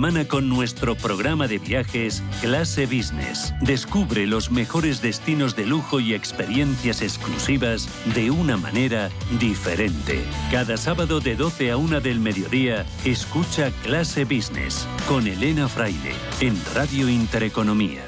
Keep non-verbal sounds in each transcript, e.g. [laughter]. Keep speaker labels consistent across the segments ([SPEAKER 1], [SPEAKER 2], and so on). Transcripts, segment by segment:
[SPEAKER 1] Mana con nuestro programa de viajes Clase Business. Descubre los mejores destinos de lujo y experiencias exclusivas de una manera diferente. Cada sábado de 12 a 1 del mediodía, escucha Clase Business con Elena Fraile en Radio Intereconomía.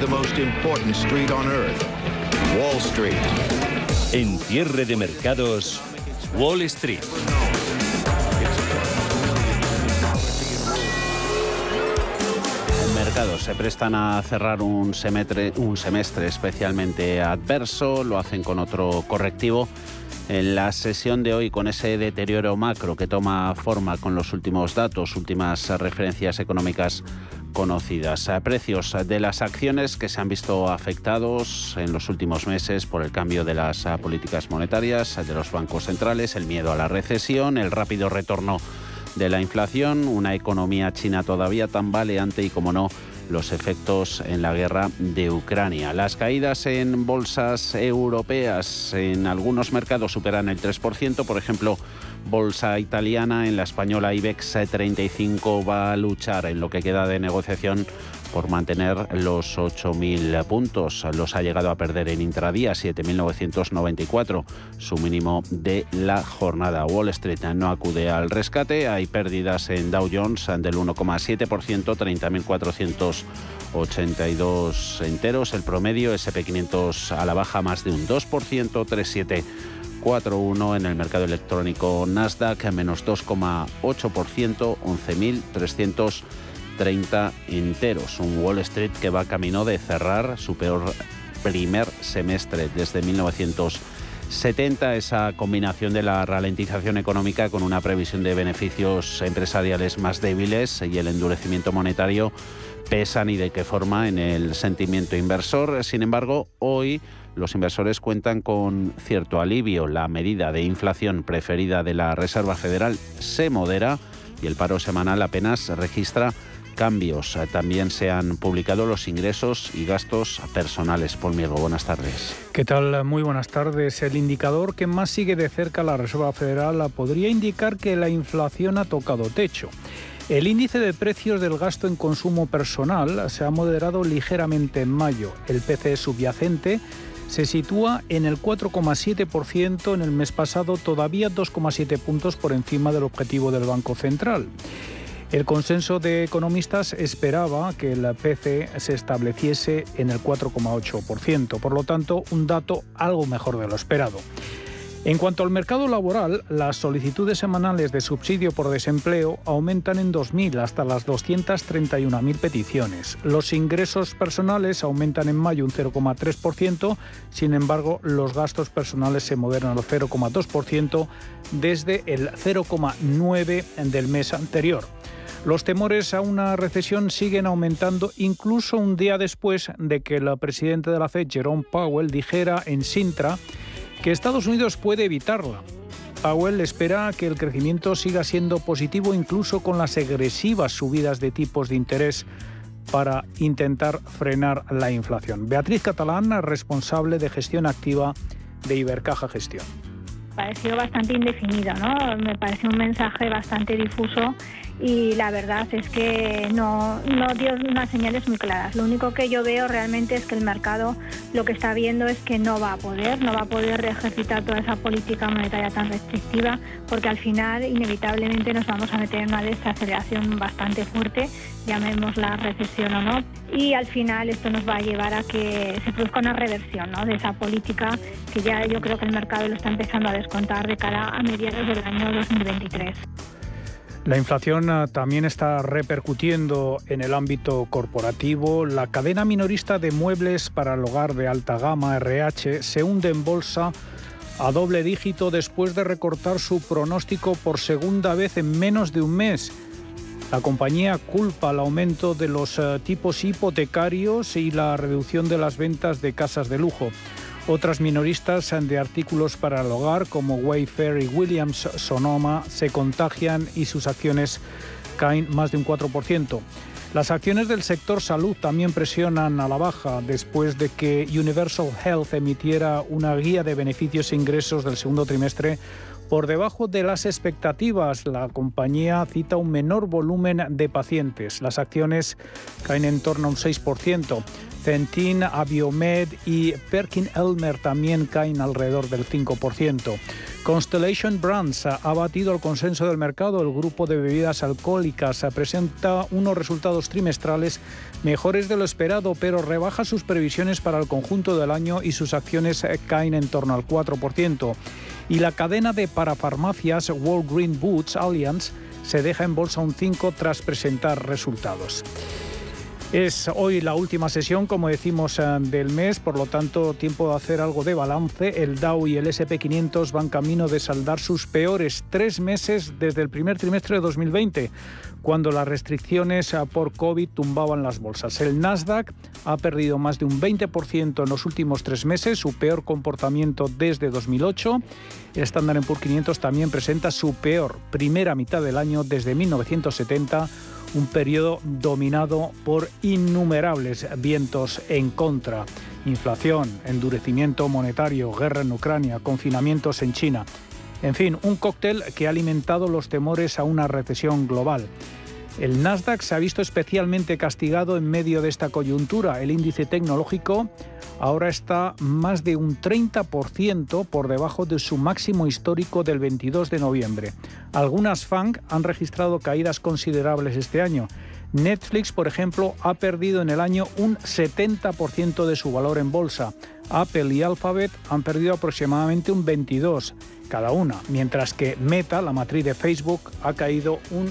[SPEAKER 2] The most important street on earth, Wall Street.
[SPEAKER 1] En cierre de mercados, Wall Street.
[SPEAKER 3] mercados se prestan a cerrar un semestre, un semestre especialmente adverso, lo hacen con otro correctivo. En la sesión de hoy, con ese deterioro macro que toma forma con los últimos datos, últimas referencias económicas conocidas. A precios de las acciones que se han visto afectados en los últimos meses por el cambio de las políticas monetarias de los bancos centrales, el miedo a la recesión, el rápido retorno de la inflación, una economía china todavía tan baleante y, como no, los efectos en la guerra de Ucrania. Las caídas en bolsas europeas en algunos mercados superan el 3%, por ejemplo, bolsa italiana, en la española IBEX 35 va a luchar en lo que queda de negociación por mantener los 8.000 puntos. Los ha llegado a perder en intradía, 7.994, su mínimo de la jornada. Wall Street no acude al rescate, hay pérdidas en Dow Jones del 1,7%, 30.482 enteros. El promedio SP500 a la baja más de un 2%, 3,7%. 4,1 en el mercado electrónico Nasdaq, menos 2,8%, 11.330 enteros. Un Wall Street que va camino de cerrar su peor primer semestre desde 1970. Esa combinación de la ralentización económica con una previsión de beneficios empresariales más débiles y el endurecimiento monetario pesan y de qué forma en el sentimiento inversor. Sin embargo, hoy los inversores cuentan con cierto alivio. La medida de inflación preferida de la Reserva Federal se modera y el paro semanal apenas registra cambios. También se han publicado los ingresos y gastos personales. Paul Miego, buenas tardes.
[SPEAKER 4] ¿Qué tal? Muy buenas tardes. El indicador que más sigue de cerca la Reserva Federal podría indicar que la inflación ha tocado techo. El índice de precios del gasto en consumo personal se ha moderado ligeramente en mayo. El PCE subyacente se sitúa en el 4,7% en el mes pasado, todavía 2,7 puntos por encima del objetivo del Banco Central. El consenso de economistas esperaba que el PCE se estableciese en el 4,8%, por lo tanto, un dato algo mejor de lo esperado. En cuanto al mercado laboral, las solicitudes semanales de subsidio por desempleo aumentan en 2.000 hasta las 231.000 peticiones. Los ingresos personales aumentan en mayo un 0,3%, sin embargo, los gastos personales se moderan al 0,2% desde el 0,9% del mes anterior. Los temores a una recesión siguen aumentando incluso un día después de que el presidente de la Fed, Jerome Powell, dijera en Sintra que Estados Unidos puede evitarla. Powell espera que el crecimiento siga siendo positivo incluso con las agresivas subidas de tipos de interés para intentar frenar la inflación. Beatriz Catalán, responsable de gestión activa de Ibercaja Gestión.
[SPEAKER 5] Pareció bastante indefinido, ¿no? Me parece un mensaje bastante difuso y la verdad es que no, no dio unas señales muy claras. Lo único que yo veo realmente es que el mercado lo que está viendo es que no va a poder, no va a poder ejercitar toda esa política monetaria tan restrictiva porque al final inevitablemente nos vamos a meter en una desaceleración bastante fuerte, llamémosla recesión o no, y al final esto nos va a llevar a que se produzca una reversión ¿no? de esa política que ya yo creo que el mercado lo está empezando a descontar de cara a mediados del año 2023.
[SPEAKER 4] La inflación ah, también está repercutiendo en el ámbito corporativo. La cadena minorista de muebles para el hogar de alta gama, RH, se hunde en bolsa a doble dígito después de recortar su pronóstico por segunda vez en menos de un mes. La compañía culpa el aumento de los eh, tipos hipotecarios y la reducción de las ventas de casas de lujo. Otras minoristas de artículos para el hogar como Wayfair y Williams Sonoma se contagian y sus acciones caen más de un 4%. Las acciones del sector salud también presionan a la baja después de que Universal Health emitiera una guía de beneficios e ingresos del segundo trimestre por debajo de las expectativas. La compañía cita un menor volumen de pacientes. Las acciones caen en torno a un 6%. Centin, Abiomed y Perkin Elmer también caen alrededor del 5%. Constellation Brands ha batido el consenso del mercado. El grupo de bebidas alcohólicas presenta unos resultados trimestrales mejores de lo esperado, pero rebaja sus previsiones para el conjunto del año y sus acciones caen en torno al 4%. Y la cadena de parafarmacias Green Boots Alliance se deja en bolsa un 5 tras presentar resultados. Es hoy la última sesión, como decimos, eh, del mes, por lo tanto, tiempo de hacer algo de balance. El Dow y el SP500 van camino de saldar sus peores tres meses desde el primer trimestre de 2020, cuando las restricciones eh, por COVID tumbaban las bolsas. El Nasdaq ha perdido más de un 20% en los últimos tres meses, su peor comportamiento desde 2008. El Standard Poor's 500 también presenta su peor primera mitad del año desde 1970 un periodo dominado por innumerables vientos en contra. Inflación, endurecimiento monetario, guerra en Ucrania, confinamientos en China. En fin, un cóctel que ha alimentado los temores a una recesión global. El Nasdaq se ha visto especialmente castigado en medio de esta coyuntura. El índice tecnológico ahora está más de un 30% por debajo de su máximo histórico del 22 de noviembre. Algunas FANG han registrado caídas considerables este año. Netflix, por ejemplo, ha perdido en el año un 70% de su valor en bolsa. Apple y Alphabet han perdido aproximadamente un 22% cada una, mientras que Meta, la matriz de Facebook, ha caído un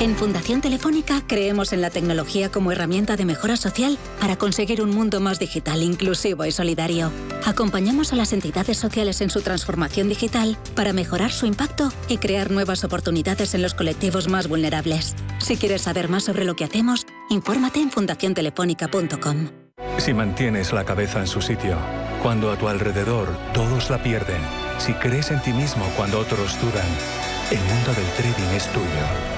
[SPEAKER 6] En Fundación Telefónica creemos en la tecnología como herramienta de mejora social para conseguir un mundo más digital, inclusivo y solidario. Acompañamos a las entidades sociales en su transformación digital para mejorar su impacto y crear nuevas oportunidades en los colectivos más vulnerables. Si quieres saber más sobre lo que hacemos, infórmate en fundaciontelefónica.com.
[SPEAKER 7] Si mantienes la cabeza en su sitio, cuando a tu alrededor todos la pierden, si crees en ti mismo cuando otros dudan, el mundo del trading es tuyo.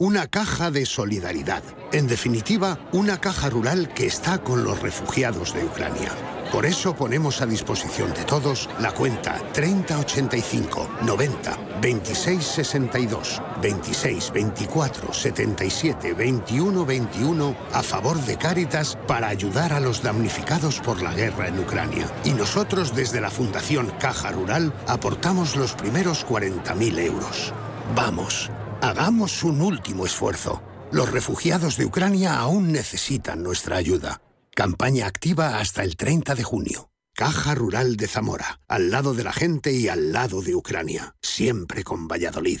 [SPEAKER 8] una caja de solidaridad. En definitiva, una caja rural que está con los refugiados de Ucrania. Por eso ponemos a disposición de todos la cuenta 3085 90 26 62 26 24 77 21 21 a favor de Cáritas para ayudar a los damnificados por la guerra en Ucrania. Y nosotros desde la Fundación Caja Rural aportamos los primeros 40.000 euros. Vamos, hagamos un último esfuerzo. Los refugiados de Ucrania aún necesitan nuestra ayuda. Campaña activa hasta el 30 de junio. Caja Rural de Zamora, al lado de la gente y al lado de Ucrania, siempre con Valladolid.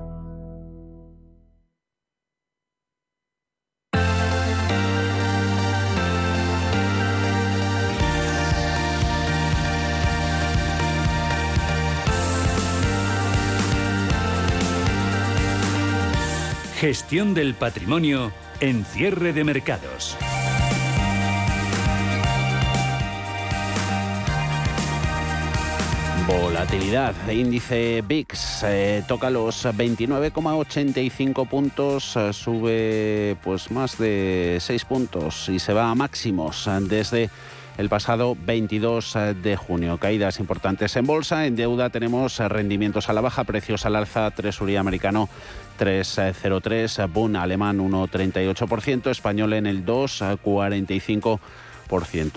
[SPEAKER 1] Gestión del patrimonio en cierre de mercados.
[SPEAKER 3] Volatilidad. Índice VIX eh, toca los 29,85 puntos, eh, sube pues más de 6 puntos y se va a máximos eh, desde el pasado 22 de junio. Caídas importantes en bolsa, en deuda tenemos rendimientos a la baja, precios al alza, tresuría americano 3,03, Bund alemán 1,38%, español en el 2,45%.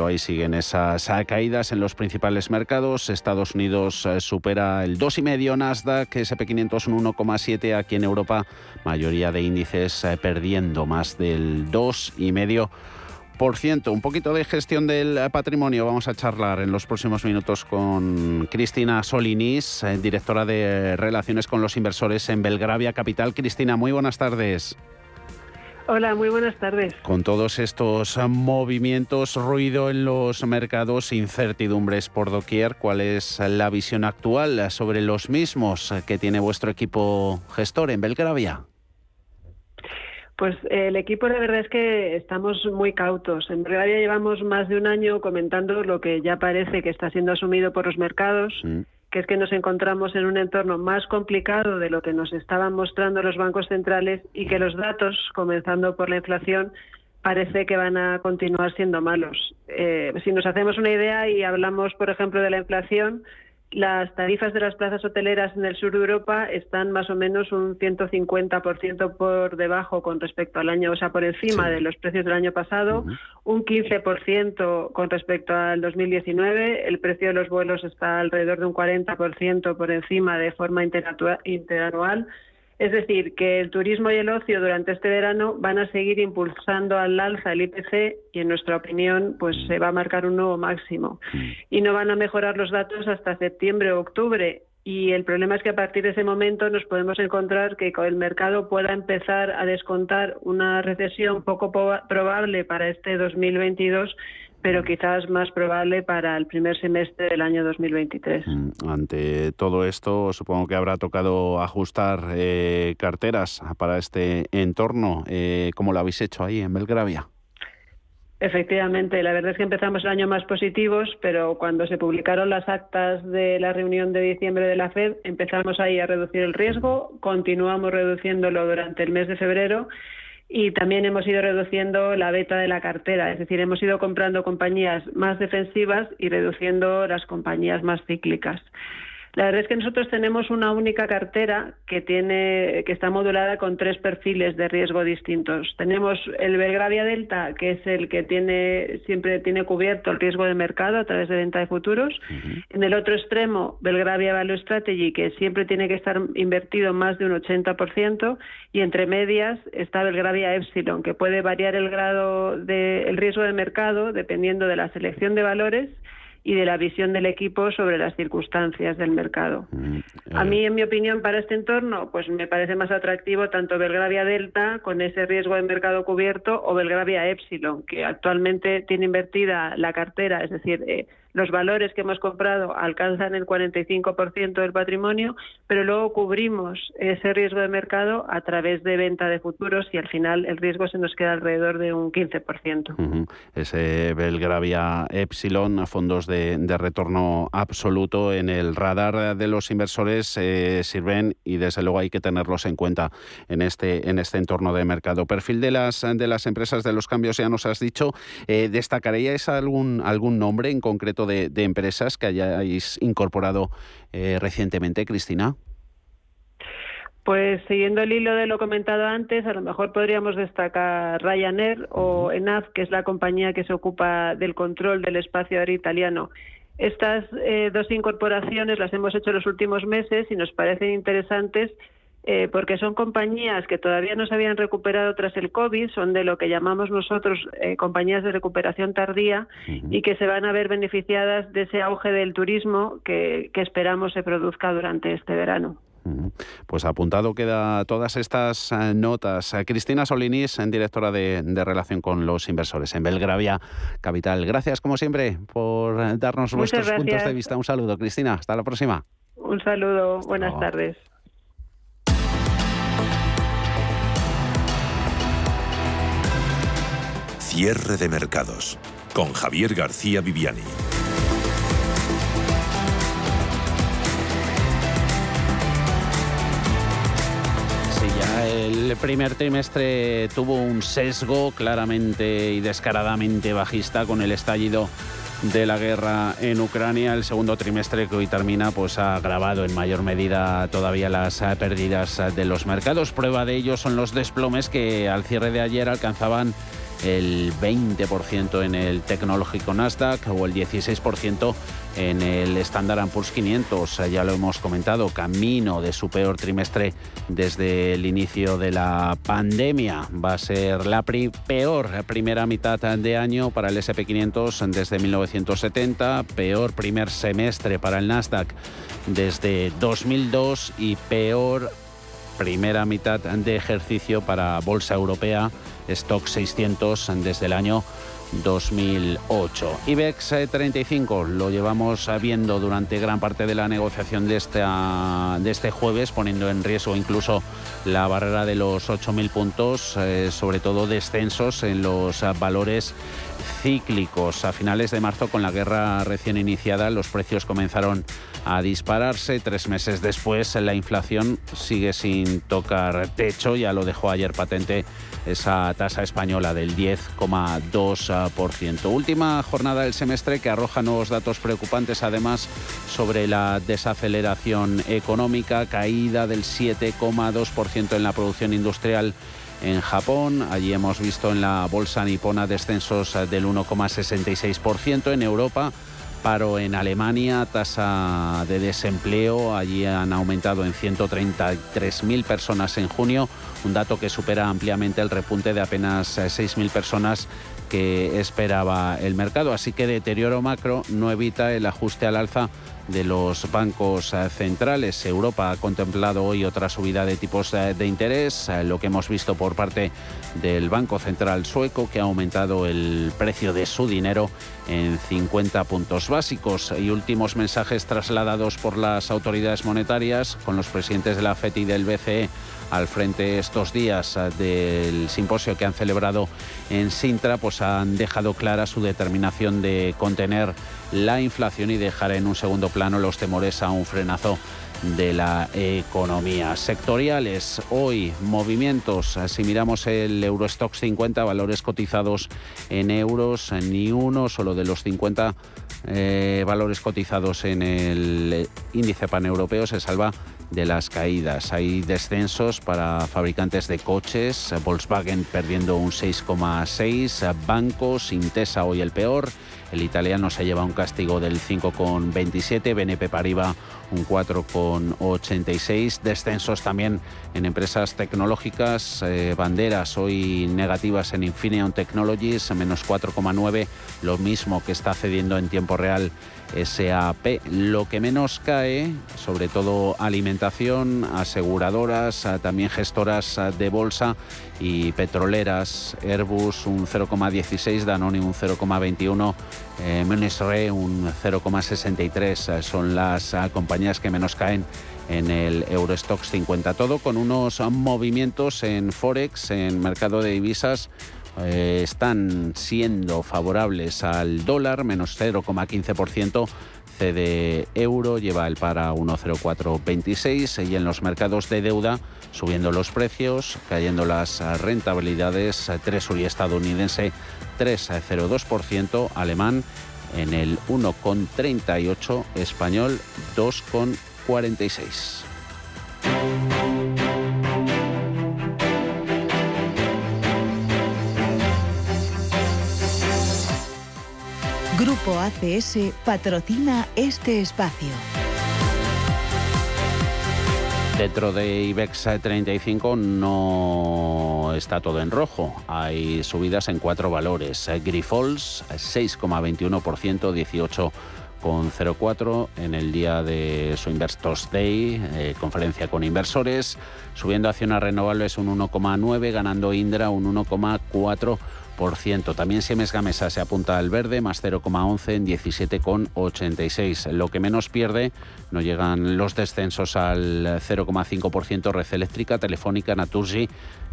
[SPEAKER 3] Ahí siguen esas caídas en los principales mercados. Estados Unidos eh, supera el 2,5, Nasdaq, SP500 un 1,7. Aquí en Europa, mayoría de índices eh, perdiendo más del 2,5%. Un poquito de gestión del patrimonio vamos a charlar en los próximos minutos con Cristina Solinis, eh, directora de Relaciones con los Inversores en Belgravia Capital. Cristina, muy buenas tardes.
[SPEAKER 9] Hola, muy buenas tardes.
[SPEAKER 3] Con todos estos movimientos, ruido en los mercados, incertidumbres por doquier, ¿cuál es la visión actual sobre los mismos que tiene vuestro equipo gestor en Belgravia?
[SPEAKER 9] Pues eh, el equipo la verdad es que estamos muy cautos. En realidad llevamos más de un año comentando lo que ya parece que está siendo asumido por los mercados, que es que nos encontramos en un entorno más complicado de lo que nos estaban mostrando los bancos centrales y que los datos, comenzando por la inflación, parece que van a continuar siendo malos. Eh, si nos hacemos una idea y hablamos, por ejemplo, de la inflación, las tarifas de las plazas hoteleras en el sur de Europa están más o menos un 150% por debajo con respecto al año, o sea, por encima de los precios del año pasado, un 15% con respecto al 2019, el precio de los vuelos está alrededor de un 40% por encima de forma interanual es decir, que el turismo y el ocio durante este verano van a seguir impulsando al alza el IPC y, en nuestra opinión, pues se va a marcar un nuevo máximo. Y no van a mejorar los datos hasta septiembre o octubre. Y el problema es que a partir de ese momento nos podemos encontrar que el mercado pueda empezar a descontar una recesión poco probable para este 2022 pero quizás más probable para el primer semestre del año 2023. Mm,
[SPEAKER 3] ante todo esto, supongo que habrá tocado ajustar eh, carteras para este entorno. Eh, ¿Cómo lo habéis hecho ahí en Belgravia?
[SPEAKER 9] Efectivamente, la verdad es que empezamos el año más positivos, pero cuando se publicaron las actas de la reunión de diciembre de la Fed, empezamos ahí a reducir el riesgo, continuamos reduciéndolo durante el mes de febrero y también hemos ido reduciendo la beta de la cartera, es decir, hemos ido comprando compañías más defensivas y reduciendo las compañías más cíclicas. La verdad es que nosotros tenemos una única cartera que tiene que está modulada con tres perfiles de riesgo distintos. Tenemos el Belgravia Delta, que es el que tiene siempre tiene cubierto el riesgo de mercado a través de venta de futuros. En el otro extremo, Belgravia Value Strategy, que siempre tiene que estar invertido más de un 80%, y entre medias está Belgravia Epsilon, que puede variar el grado de el riesgo de mercado dependiendo de la selección de valores y de la visión del equipo sobre las circunstancias del mercado. Mm, a mí, en mi opinión, para este entorno, pues me parece más atractivo tanto Belgravia Delta, con ese riesgo de mercado cubierto, o Belgravia Epsilon, que actualmente tiene invertida la cartera, es decir, eh, los valores que hemos comprado alcanzan el 45% del patrimonio, pero luego cubrimos ese riesgo de mercado a través de venta de futuros y al final el riesgo se nos queda alrededor de un 15%.
[SPEAKER 3] Ese Belgravia Epsilon, fondos de, retorno absoluto en el radar de los inversores eh, sirven y desde luego hay que tenerlos en cuenta en este, en este entorno de mercado. Perfil de las, de las empresas de los cambios ya nos has dicho. Eh, ¿Destacaríais algún, algún nombre en concreto de, empresas que hayáis incorporado eh, recientemente, Cristina?
[SPEAKER 9] Pues siguiendo el hilo de lo comentado antes, a lo mejor podríamos destacar Ryanair o ENAV, que es la compañía que se ocupa del control del espacio aéreo italiano. Estas eh, dos incorporaciones las hemos hecho en los últimos meses y nos parecen interesantes eh, porque son compañías que todavía no se habían recuperado tras el COVID, son de lo que llamamos nosotros eh, compañías de recuperación tardía y que se van a ver beneficiadas de ese auge del turismo que, esperamos se produzca durante este verano.
[SPEAKER 3] Pues apuntado queda todas estas eh, notas. Cristina Solinis, directora de, de, Relación con los Inversores en Belgravia Capital. Gracias, como siempre, por darnos vuestros puntos de vista. Un saludo, Cristina. Hasta la próxima.
[SPEAKER 9] Un saludo. Buenas tardes.
[SPEAKER 10] Cierre de mercados con Javier García Viviani.
[SPEAKER 3] Sí, ya el primer trimestre tuvo un sesgo claramente y descaradamente bajista con el estallido de la guerra en Ucrania. El segundo trimestre que hoy termina pues ha agravado en mayor medida todavía las pérdidas de los mercados. Prueba de ello son los desplomes que al cierre de ayer alcanzaban el 20% en el tecnológico Nasdaq o el 16% en el Standard Poor's 500. Ya lo hemos comentado, camino de su peor trimestre desde el inicio de la pandemia. Va a ser la peor primera mitad de año para el SP500 desde 1970, peor primer semestre para el Nasdaq desde 2002 y peor primera mitad de ejercicio para Bolsa Europea Stock 600 desde el año 2008. IBEX 35 eh, lo llevamos viendo durante gran parte de la negociación de, esta, de este jueves, poniendo en riesgo incluso la barrera de los 8.000 puntos, eh, sobre todo descensos en los valores cíclicos. A finales de marzo, con la guerra recién iniciada, los precios comenzaron a dispararse. Tres meses después, la inflación sigue sin tocar techo, ya lo dejó ayer patente esa tasa española del 10,2%. Última jornada del semestre que arroja nuevos datos preocupantes además sobre la desaceleración económica, caída del 7,2% en la producción industrial en Japón. Allí hemos visto en la bolsa nipona descensos del 1,66%. En Europa paro en Alemania, tasa de desempleo, allí han aumentado en 133.000 personas en junio, un dato que supera ampliamente el repunte de apenas 6.000 personas que esperaba el mercado. Así que deterioro macro no evita el ajuste al alza de los bancos centrales. Europa ha contemplado hoy otra subida de tipos de interés, lo que hemos visto por parte del Banco Central sueco, que ha aumentado el precio de su dinero en 50 puntos básicos. Y últimos mensajes trasladados por las autoridades monetarias con los presidentes de la FED y del BCE al frente estos días del simposio que han celebrado en Sintra, pues han dejado clara su determinación de contener la inflación y dejar en un segundo plano los temores a un frenazo de la economía. Sectoriales, hoy movimientos, si miramos el Eurostox 50, valores cotizados en euros, ni uno solo de los 50 eh, valores cotizados en el índice paneuropeo se salva de las caídas. Hay descensos para fabricantes de coches, Volkswagen perdiendo un 6,6, bancos, Intesa hoy el peor, el italiano se lleva un castigo del 5,27, BNP Paribas un 4,86. Descensos también en empresas tecnológicas, eh, banderas hoy negativas en Infineon Technologies, menos 4,9, lo mismo que está cediendo en tiempo real SAP. Lo que menos cae, sobre todo alimentación, aseguradoras, también gestoras de bolsa y petroleras. Airbus un 0,16, Danone un 0,21 eh, menos Re un 0,63. Son las compañías que menos caen en el Eurostox 50. Todo con unos movimientos en Forex, en mercado de divisas. Están siendo favorables al dólar, menos 0,15%, de euro lleva el para 1,0426 y en los mercados de deuda subiendo los precios, cayendo las rentabilidades, Treasury estadounidense 3,02%, alemán en el 1,38, español 2,46.
[SPEAKER 11] Grupo ACS patrocina este espacio.
[SPEAKER 3] Dentro de IBEX 35 no está todo en rojo. Hay subidas en cuatro valores. Grifols 6,21%, 18,04 en el día de su Investors Day, eh, conferencia con inversores, subiendo acciones renovables un 1,9, ganando Indra un 1,4 también Siemens Gamesa se apunta al verde, más 0,11 en 17,86. Lo que menos pierde, no llegan los descensos al 0,5%, Red Eléctrica, Telefónica, Naturgy,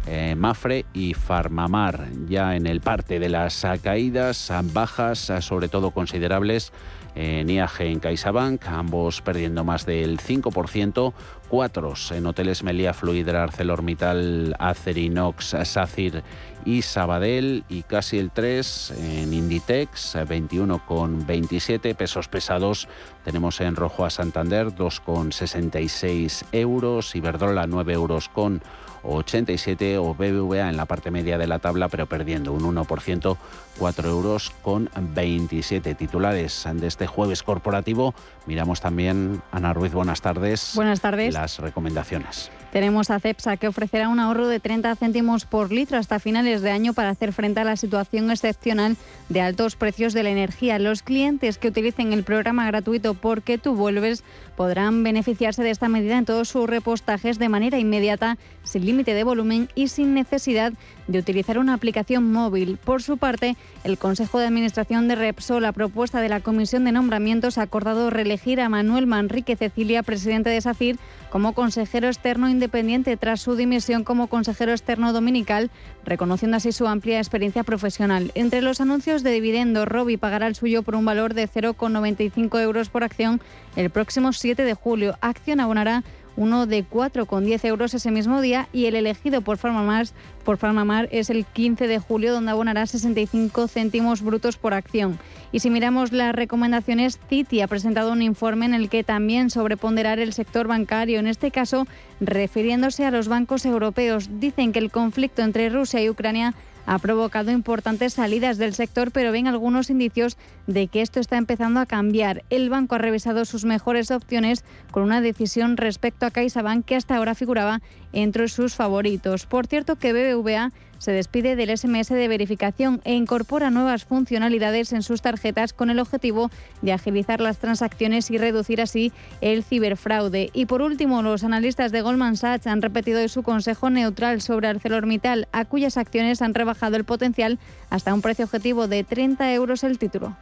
[SPEAKER 3] eh, Mafre y Farmamar. Ya en el parte de las caídas, bajas, sobre todo considerables, en IAG en CaixaBank, ambos perdiendo más del 5%, cuatros en hoteles Melia, Fluidra, ArcelorMittal, Acerinox, SACIR y Sabadell. Y casi el 3 en Inditex, 21,27 pesos pesados. Tenemos en rojo a Santander 2,66 euros, Iberdrola 9 euros con 87 o BBVA en la parte media de la tabla, pero perdiendo un 1%, 4 euros con 27 titulares de este jueves corporativo. Miramos también, Ana Ruiz, buenas tardes.
[SPEAKER 12] Buenas tardes.
[SPEAKER 3] Las recomendaciones.
[SPEAKER 12] Tenemos a CEPSA que ofrecerá un ahorro de 30 céntimos por litro hasta finales de año para hacer frente a la situación excepcional de altos precios de la energía. Los clientes que utilicen el programa gratuito Porque tú vuelves podrán beneficiarse de esta medida en todos sus repostajes de manera inmediata, sin límite de volumen y sin necesidad de utilizar una aplicación móvil. Por su parte, el Consejo de Administración de Repsol, la propuesta de la Comisión de Nombramientos, ha acordado reelegir a Manuel Manrique Cecilia, presidente de SACIR, como consejero externo independiente tras su dimisión como consejero externo dominical, reconociendo así su amplia experiencia profesional. Entre los anuncios de dividendo, Robi pagará el suyo por un valor de 0,95 euros por acción el próximo 7 de julio. Acción abonará uno de 4,10 euros ese mismo día y el elegido por Farmamar, por Farmamar es el 15 de julio donde abonará 65 céntimos brutos por acción. Y si miramos las recomendaciones, Citi ha presentado un informe en el que también sobreponderar el sector bancario, en este caso refiriéndose a los bancos europeos. Dicen que el conflicto entre Rusia y Ucrania ha provocado importantes salidas del sector, pero ven algunos indicios de que esto está empezando a cambiar. El banco ha revisado sus mejores opciones con una decisión respecto a CaixaBank que hasta ahora figuraba entre sus favoritos. Por cierto que BBVA se despide del SMS de verificación e incorpora nuevas funcionalidades en sus tarjetas con el objetivo de agilizar las transacciones y reducir así el ciberfraude. Y por último, los analistas de Goldman Sachs han repetido su consejo neutral sobre ArcelorMittal, a cuyas acciones han rebajado el potencial hasta un precio objetivo de 30 euros el título.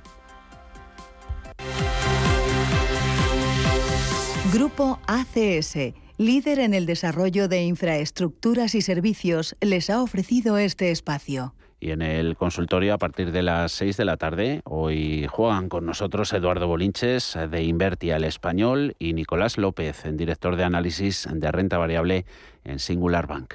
[SPEAKER 11] Grupo ACS líder en el desarrollo de infraestructuras y servicios, les ha ofrecido este espacio.
[SPEAKER 3] Y en el consultorio a partir de las 6 de la tarde, hoy juegan con nosotros Eduardo Bolinches de Inverti al Español y Nicolás López, director de análisis de renta variable en Singular Bank.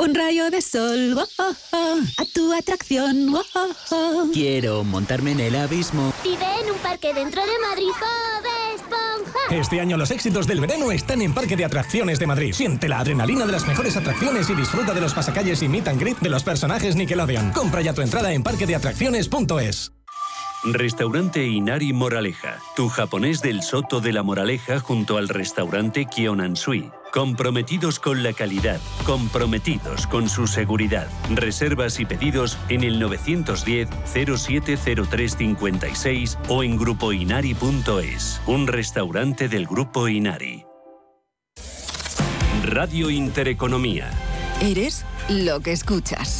[SPEAKER 13] Un rayo de sol, oh, oh, oh, a tu atracción. oh, oh, oh.
[SPEAKER 14] Quiero montarme en el abismo.
[SPEAKER 15] Vive en un parque dentro de Madrid, Bob Esponja.
[SPEAKER 16] Este año los éxitos del verano están en Parque de Atracciones de Madrid. Siente la adrenalina de las mejores atracciones y disfruta de los pasacalles y meet and greet de los personajes Nickelodeon. Compra ya tu entrada en parquedeatracciones.es.
[SPEAKER 1] Restaurante Inari Moraleja, tu japonés del Soto de la Moraleja junto al restaurante Kionansui. Comprometidos con la calidad, comprometidos con su seguridad. Reservas y pedidos en el 910-070356 o en grupoinari.es. Un restaurante del Grupo Inari. Radio Intereconomía.
[SPEAKER 17] Eres lo que escuchas.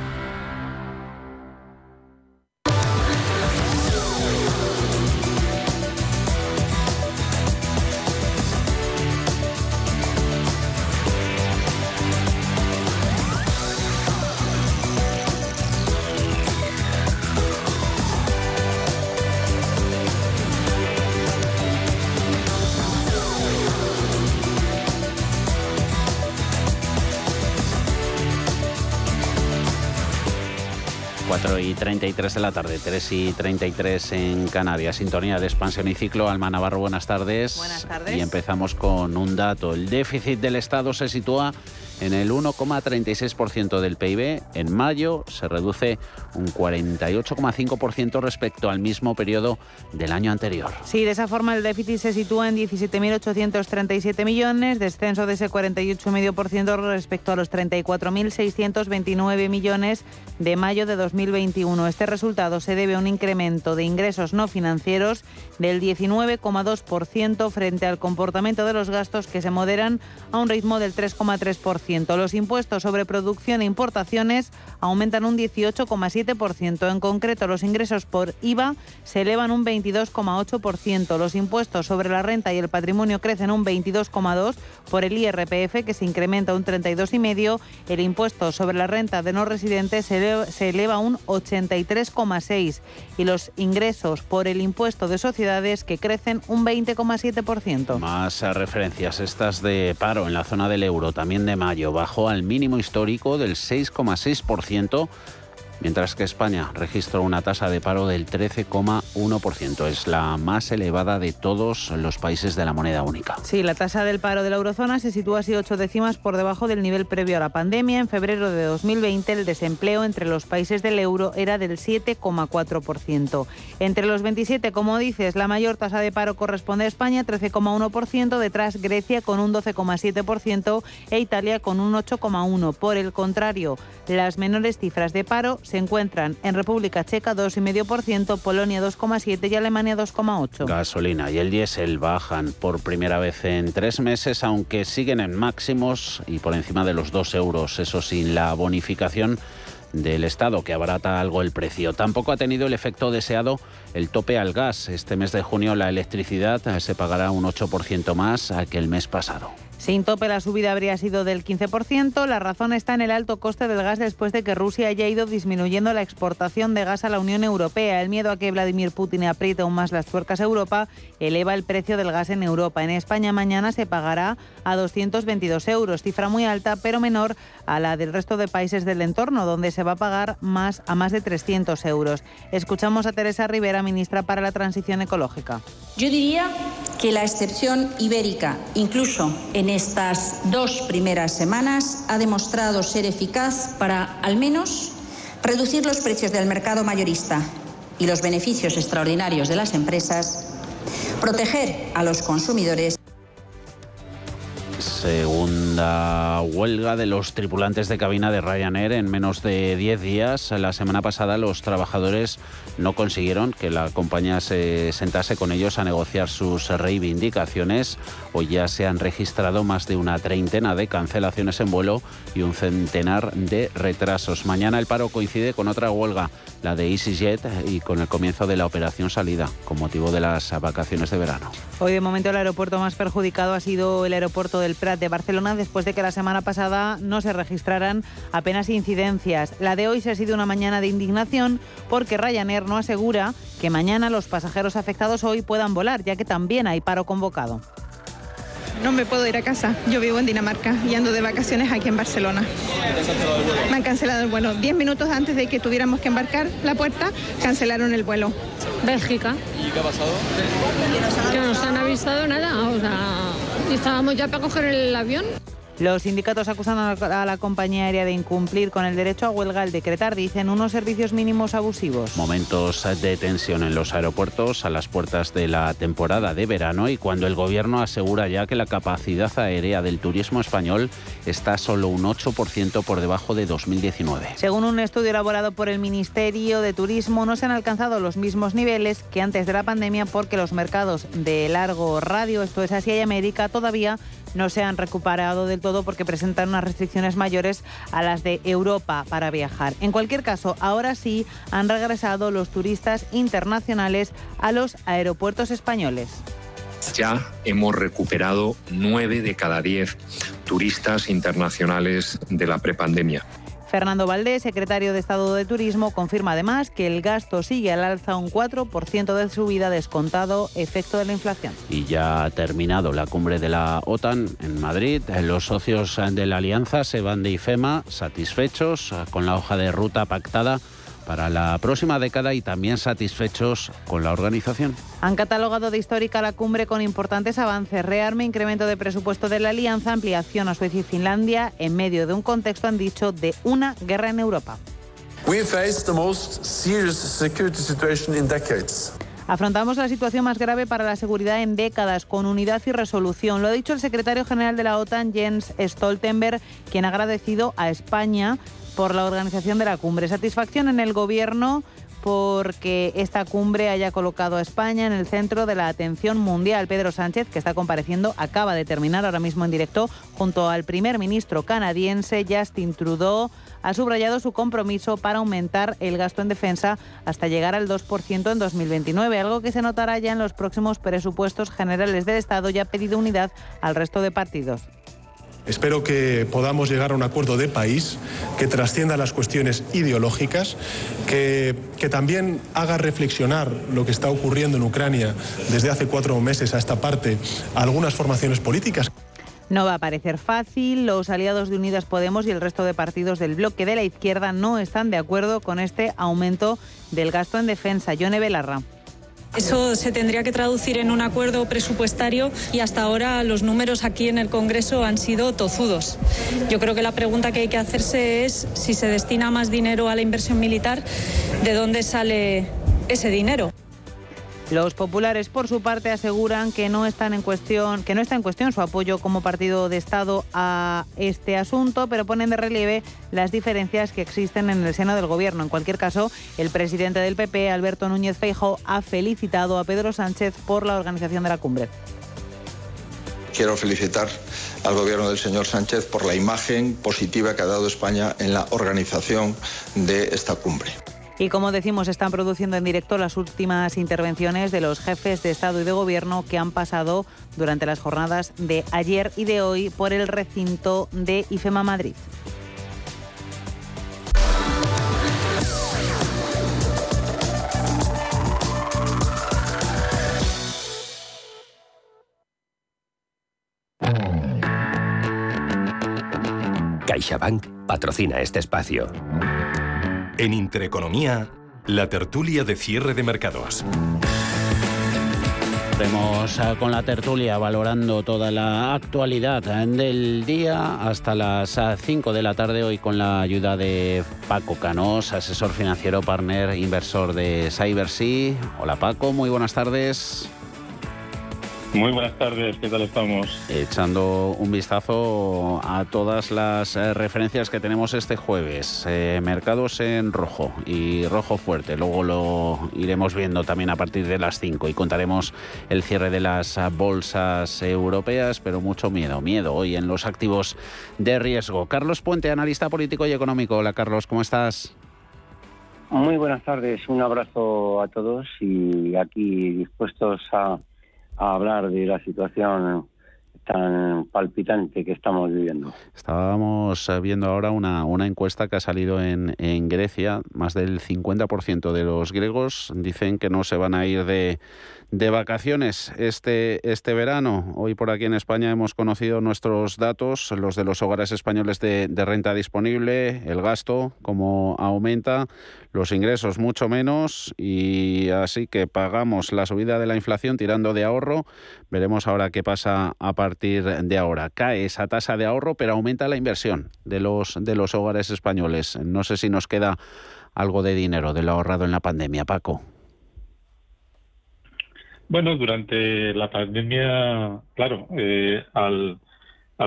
[SPEAKER 3] Y 33 de la tarde, 3 y 33 en Canarias. Sintonía de expansión y ciclo. Alma Navarro, buenas tardes.
[SPEAKER 18] Buenas tardes.
[SPEAKER 3] Y empezamos con un dato. El déficit del Estado se sitúa en el 1,36% del PIB. En mayo se reduce un 48,5% respecto al mismo periodo del año anterior.
[SPEAKER 18] Sí, de esa forma el déficit se sitúa en 17.837 millones, descenso de ese 48,5% respecto a los 34.629 millones de mayo de 2021. Este resultado se debe a un incremento de ingresos no financieros del 19,2% frente al comportamiento de los gastos que se moderan a un ritmo del 3,3%. Los impuestos sobre producción e importaciones aumentan un 18,7%. En concreto, los ingresos por IVA se elevan un 22,8%. Los impuestos sobre la renta y el patrimonio crecen un 22,2% por el IRPF, que se incrementa un 32,5%. El impuesto sobre la renta de no residentes se eleva, un 83,6%. Y los ingresos por el impuesto de sociedades, que crecen un 20,7%.
[SPEAKER 3] Más eh, referencias estas de paro en la zona del euro, también de mayo bajó al mínimo histórico del 6,6% mientras que España registró una tasa de paro del 13,1%. Es la más elevada de todos los países de la moneda única.
[SPEAKER 18] Sí, la tasa del paro de la eurozona se sitúa así ocho décimas por debajo del nivel previo a la pandemia. En febrero de 2020 el desempleo entre los países del euro era del 7,4%. Entre los 27, como dices, la mayor tasa de paro corresponde a España, 13,1%, detrás Grecia con un 12,7% e Italia con un 8,1%. Por el contrario, las menores cifras de paro se encuentran en República Checa 2,5%, Polonia 2,7% y Alemania 2,8%.
[SPEAKER 3] Gasolina y el diésel bajan por primera vez en tres meses, aunque siguen en máximos y por encima de los 2 euros, eso sin la bonificación del Estado, que abarata algo el precio. Tampoco ha tenido el efecto deseado el tope al gas. Este mes de junio la electricidad se pagará un 8% más que el mes pasado.
[SPEAKER 18] Sin tope la subida habría sido del 15%. La razón está en el alto coste del gas después de que Rusia haya ido disminuyendo la exportación de gas a la Unión Europea. El miedo a que Vladimir Putin apriete aún más las tuercas a Europa eleva el precio del gas en Europa. En España mañana se pagará a 222 euros, cifra muy alta pero menor a la del resto de países del entorno, donde se va a pagar más a más de 300 euros. Escuchamos a Teresa Rivera, ministra para la Transición Ecológica.
[SPEAKER 19] Yo diría que la excepción ibérica, incluso en estas dos primeras semanas, ha demostrado ser eficaz para, al menos, reducir los precios del mercado mayorista y los beneficios extraordinarios de las empresas, proteger a los consumidores
[SPEAKER 3] Segunda huelga de los tripulantes de cabina de Ryanair en menos de 10 días. La semana pasada los trabajadores no consiguieron que la compañía se sentase con ellos a negociar sus reivindicaciones. Hoy ya se han registrado más de una treintena de cancelaciones en vuelo y un centenar de retrasos. Mañana el paro coincide con otra huelga, la de EasyJet, y con el comienzo de la operación salida, con motivo de las vacaciones de verano.
[SPEAKER 18] Hoy de momento el aeropuerto más perjudicado ha sido el aeropuerto del Prat de Barcelona después de que la semana pasada no se registraran apenas incidencias. La de hoy se ha sido una mañana de indignación porque Ryanair no asegura que mañana los pasajeros afectados hoy puedan volar, ya que también hay paro convocado.
[SPEAKER 20] No me puedo ir a casa. Yo vivo en Dinamarca y ando de vacaciones aquí en Barcelona. Me han cancelado el vuelo. Diez minutos antes de que tuviéramos que embarcar la puerta, cancelaron el vuelo.
[SPEAKER 21] Bélgica.
[SPEAKER 22] ¿Y qué ha pasado?
[SPEAKER 21] Que no nos han avisado nada. O sea, estábamos ya para coger el avión.
[SPEAKER 18] Los sindicatos acusan a la compañía aérea de incumplir con el derecho a huelga al decretar, dicen, unos servicios mínimos abusivos.
[SPEAKER 3] Momentos de tensión en los aeropuertos a las puertas de la temporada de verano y cuando el gobierno asegura ya que la capacidad aérea del turismo español está solo un 8% por debajo de 2019.
[SPEAKER 18] Según un estudio elaborado por el Ministerio de Turismo, no se han alcanzado los mismos niveles que antes de la pandemia porque los mercados de largo radio, esto es Asia y América, todavía no se han recuperado del todo porque presentan unas restricciones mayores a las de Europa para viajar. En cualquier caso, ahora sí han regresado los turistas internacionales a los aeropuertos españoles.
[SPEAKER 23] Ya hemos recuperado nueve de cada diez turistas internacionales de la prepandemia.
[SPEAKER 18] Fernando Valdés, secretario de Estado de Turismo, confirma además que el gasto sigue al alza un 4% de subida descontado efecto de la inflación.
[SPEAKER 3] Y ya ha terminado la cumbre de la OTAN en Madrid. Los socios de la alianza se van de IFEMA satisfechos con la hoja de ruta pactada para la próxima década y también satisfechos con la organización.
[SPEAKER 18] Han catalogado de histórica la cumbre con importantes avances, rearme, incremento de presupuesto de la alianza, ampliación a Suecia y Finlandia en medio de un contexto, han dicho, de una guerra en Europa. Afrontamos la situación más grave para la seguridad en décadas, con unidad y resolución. Lo ha dicho el secretario general de la OTAN, Jens Stoltenberg, quien ha agradecido a España por la organización de la cumbre. Satisfacción en el Gobierno porque esta cumbre haya colocado a España en el centro de la atención mundial. Pedro Sánchez, que está compareciendo, acaba de terminar ahora mismo en directo junto al primer ministro canadiense Justin Trudeau. Ha subrayado su compromiso para aumentar el gasto en defensa hasta llegar al 2% en 2029, algo que se notará ya en los próximos presupuestos generales del Estado y ha pedido unidad al resto de partidos.
[SPEAKER 24] Espero que podamos llegar a un acuerdo de país que trascienda las cuestiones ideológicas, que, que, también haga reflexionar lo que está ocurriendo en Ucrania desde hace cuatro meses a esta parte algunas formaciones políticas.
[SPEAKER 18] No va a parecer fácil. Los aliados de Unidas Podemos y el resto de partidos del bloque de la izquierda no están de acuerdo con este aumento del gasto en defensa. Yone Belarra.
[SPEAKER 21] Eso se tendría que traducir en un acuerdo presupuestario y hasta ahora los números aquí en el Congreso han sido tozudos. Yo creo que la pregunta que hay que hacerse es si se destina más dinero a la inversión militar, ¿de dónde sale ese dinero?
[SPEAKER 18] Los populares, por su parte, aseguran que no, está en cuestión su apoyo como partido de Estado a este asunto, pero ponen de relieve las diferencias que existen en el seno del Gobierno. En cualquier caso, el presidente del PP, Alberto Núñez Feijo, ha felicitado a Pedro Sánchez por la organización de la cumbre.
[SPEAKER 22] quiero felicitar al gobierno del señor Sánchez por la imagen positiva que ha dado España en la organización de esta cumbre.
[SPEAKER 18] Y como decimos, están produciendo en directo las últimas intervenciones de los jefes de Estado y de Gobierno que han pasado durante las jornadas de ayer y de hoy por el recinto de IFEMA Madrid.
[SPEAKER 25] CaixaBank patrocina este espacio.
[SPEAKER 10] En Intereconomía, la tertulia de cierre de mercados.
[SPEAKER 3] Vemos eh, con la tertulia valorando toda la actualidad eh, del día hasta las 5 eh, de la tarde hoy con la ayuda de Paco Canos, asesor financiero, partner, inversor de CyberSea. Hola Paco, muy buenas tardes.
[SPEAKER 26] Muy buenas tardes, ¿qué tal estamos?
[SPEAKER 3] Echando un vistazo a todas las eh, referencias que tenemos este jueves. Eh, mercados en rojo y rojo fuerte. Luego lo iremos viendo también a partir de las 5 y contaremos el cierre de las bolsas europeas, pero mucho miedo, miedo hoy en los activos de riesgo. Carlos Puente, analista político y económico. Hola Carlos, ¿cómo estás?
[SPEAKER 27] Muy buenas tardes, un abrazo a todos y aquí dispuestos a a hablar de la situación tan palpitante que estamos viviendo.
[SPEAKER 3] Estábamos eh, viendo ahora una, una encuesta que ha salido en, en Grecia. Más del 50% de los griegos dicen que no se van a ir de, de vacaciones este, este verano. Hoy por aquí en España hemos conocido nuestros datos, los de los hogares españoles de, renta disponible, el gasto, cómo aumenta, los ingresos mucho menos y así que pagamos la subida de la inflación tirando de ahorro. Veremos ahora qué pasa a partir de ahora. Cae esa tasa de ahorro, pero aumenta la inversión de los, de los hogares españoles. No sé si nos queda algo de dinero de lo ahorrado en la pandemia, Paco.
[SPEAKER 26] Bueno, durante la pandemia, claro, eh, al,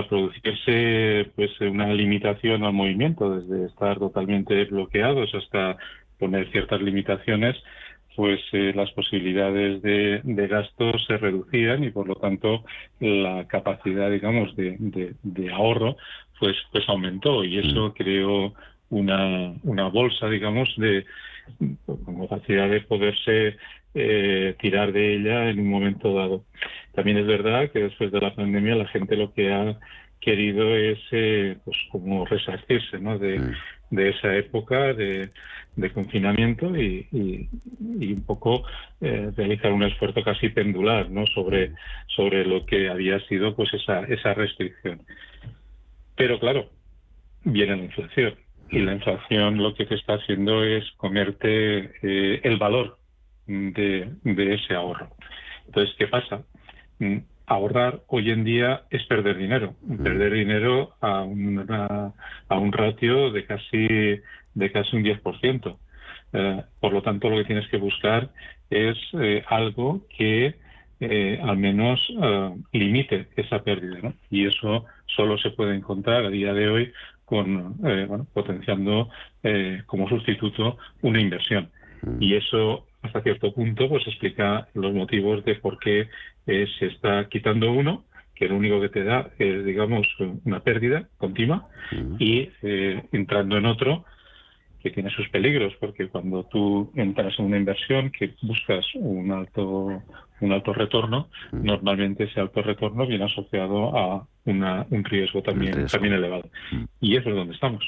[SPEAKER 26] producirse pues una limitación al movimiento, desde estar totalmente bloqueados hasta poner ciertas limitaciones, pues eh, las posibilidades de, de gasto se reducían y por lo tanto la capacidad, digamos, de, de, ahorro, pues, pues aumentó y eso mm. creó una, una bolsa, digamos, de capacidad de poderse eh, tirar de ella en un momento dado. También es verdad que después de la pandemia la gente lo que ha querido es eh, pues como resarcirse ¿no? de, mm. de esa época de, de confinamiento y, y, un poco eh, realizar un esfuerzo casi pendular ¿no? sobre, sobre lo que había sido pues esa, esa restricción. Pero claro, viene la inflación y la inflación lo que te está haciendo es comerte el valor de, ese ahorro. Entonces, ¿qué pasa? Mm, ahorrar hoy en día es perder dinero, perder dinero a, a un ratio de casi, de casi un 10%. Eh, por lo tanto, lo que tienes que buscar es eh, algo que eh, al menos limite esa pérdida. Y eso solo se puede encontrar a día de hoy con bueno, potenciando como sustituto una inversión. Y eso hasta cierto punto pues explica los motivos de por qué eh, se está quitando uno que lo único que te da es digamos una pérdida continua y eh, entrando en otro que tiene sus peligros porque cuando tú entras en una inversión que buscas un alto un alto retorno normalmente ese alto retorno viene asociado a una, un riesgo también también elevado. Y eso es donde estamos.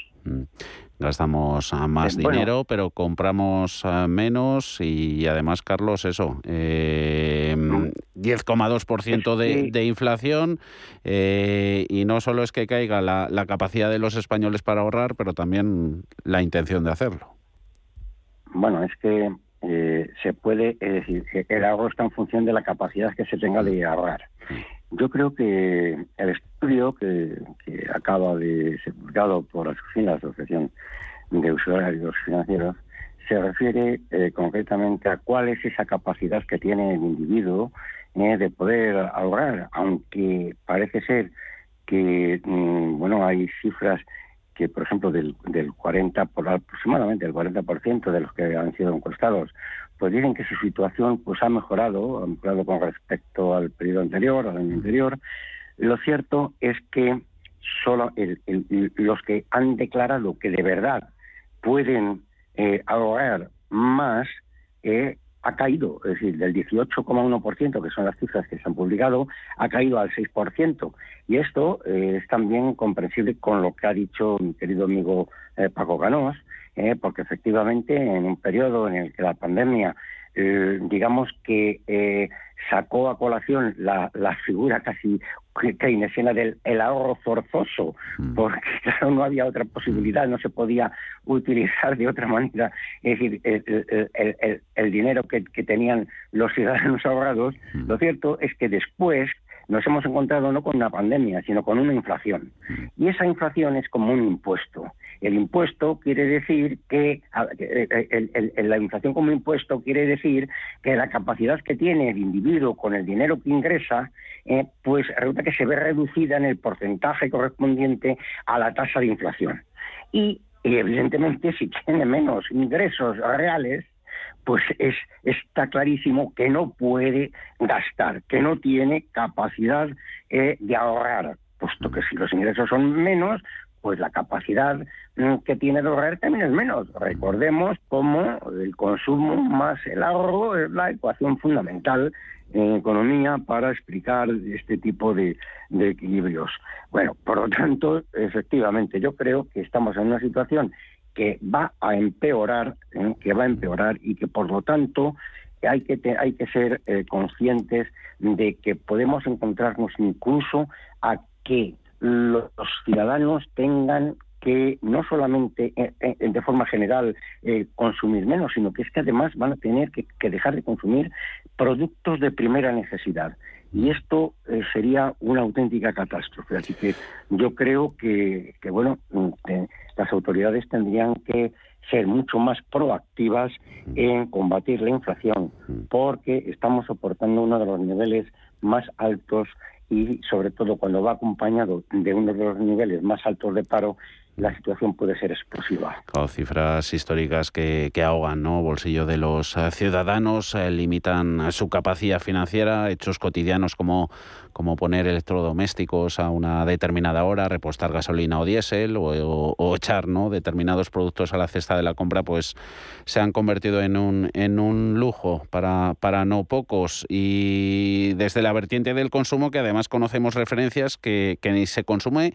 [SPEAKER 3] Gastamos ah, más dinero, pero compramos ah, menos y además, Carlos, eso, eh, 10,2% de, de, inflación eh, y no solo es que caiga la, la, capacidad de los españoles para ahorrar, pero también la intención de hacerlo.
[SPEAKER 27] Bueno, es que eh, se puede, es decir, el ahorro está en función de la capacidad que se tenga de ahorrar. Yo creo que el estudio que, acaba de ser publicado por la Asociación de Usuarios Financieros se refiere eh, concretamente a cuál es esa capacidad que tiene el individuo eh, de poder ahorrar, aunque parece ser que mm, bueno hay cifras que por ejemplo del, del 40 por aproximadamente el 40% de los que han sido encuestados pues dicen que su situación pues ha mejorado, ha mejorado con respecto al periodo anterior, al año anterior, Lo cierto es que solo los que han declarado que de verdad pueden eh, ahorrar más eh, ha caído, es decir, del 18,1%, que son las cifras que se han publicado, ha caído al 6%. Y esto eh, es también comprensible con lo que ha dicho mi querido amigo eh, Paco Ganós, eh, porque efectivamente en un periodo en el que la pandemia eh, digamos que eh, sacó a colación la, la figura casi keynesiana del el ahorro forzoso, mm. porque [laughs] claro, no había otra posibilidad, no se podía utilizar de otra manera, es decir, el, el, el, dinero que, que, tenían los ciudadanos ahorrados, mm. lo cierto es que después nos hemos encontrado no con una pandemia, sino con una inflación. Mm. Y esa inflación es como un impuesto. El impuesto quiere decir que, la inflación como impuesto quiere decir que la capacidad que tiene el individuo con el dinero que ingresa, eh, pues resulta que se ve reducida en el porcentaje correspondiente a la tasa de inflación. Y, evidentemente si [laughs] tiene menos ingresos reales, pues es, está clarísimo que no puede gastar, que no tiene capacidad eh, de ahorrar, puesto que si los ingresos son menos, pues la capacidad mm, que tiene de ahorrar también es menos. Recordemos cómo el consumo más el ahorro es la ecuación fundamental en economía para explicar este tipo de, de equilibrios. Bueno, por lo tanto, efectivamente, yo creo que estamos en una situación que va a empeorar, ¿eh? que va a empeorar y que por lo tanto hay que hay que ser eh, conscientes de que podemos encontrarnos incluso a que los ciudadanos tengan que no solamente eh, de forma general consumir menos, sino que es que además van a tener que, dejar de consumir productos de primera necesidad. Y esto sería una auténtica catástrofe. Así que yo creo que, que bueno, mm, las autoridades tendrían que ser mucho más proactivas en combatir la inflación, porque estamos soportando uno de los niveles más altos y sobre todo cuando va acompañado de uno de los niveles más altos de paro la situación puede ser explosiva.
[SPEAKER 3] cifras históricas que, que, ahogan ¿no? bolsillo de los eh, ciudadanos, eh, limitan su capacidad financiera, hechos cotidianos como, como poner electrodomésticos a una determinada hora, repostar gasolina o diésel o, echar ¿no? determinados productos a la cesta de la compra, pues se han convertido en un, en un lujo para, para no pocos. Y desde la vertiente del consumo, que además conocemos referencias que, que ni se consume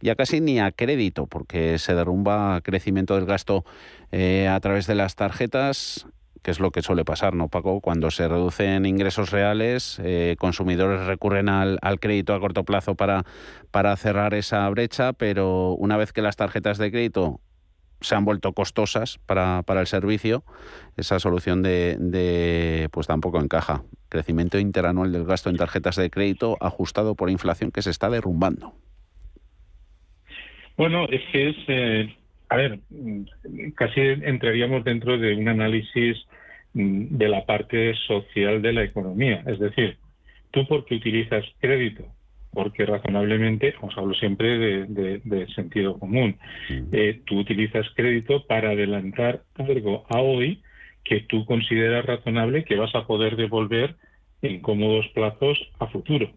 [SPEAKER 3] ya casi ni a crédito, porque se derrumba crecimiento del gasto eh, a través de las tarjetas, que es lo que suele pasar, ¿no, Paco? Cuando se reducen ingresos reales, eh, consumidores recurren al, crédito a corto plazo para, para cerrar esa brecha, pero una vez que las tarjetas de crédito se han vuelto costosas para, para el servicio, esa solución de, de, pues tampoco encaja. Crecimiento interanual del gasto en tarjetas de crédito ajustado por inflación que se está derrumbando.
[SPEAKER 26] Bueno, es que es, eh, a ver, casi entraríamos dentro de un análisis mm, de la parte social de la economía. Es decir, tú porque utilizas crédito, porque razonablemente, os hablo siempre de, sentido común, eh, tú utilizas crédito para adelantar algo a hoy que tú consideras razonable que vas a poder devolver en cómodos plazos a futuro.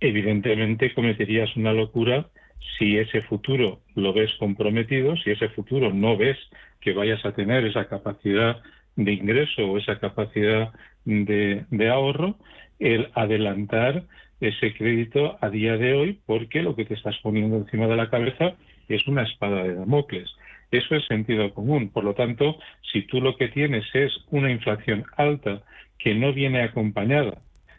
[SPEAKER 26] Evidentemente cometerías una locura si ese futuro lo ves comprometido, si ese futuro no ves que vayas a tener esa capacidad de ingreso o esa capacidad de, ahorro, el adelantar ese crédito a día de hoy porque lo que te estás poniendo encima de la cabeza es una espada de Damocles. Eso es sentido común. Por lo tanto, si tú lo que tienes es una inflación alta que no viene acompañada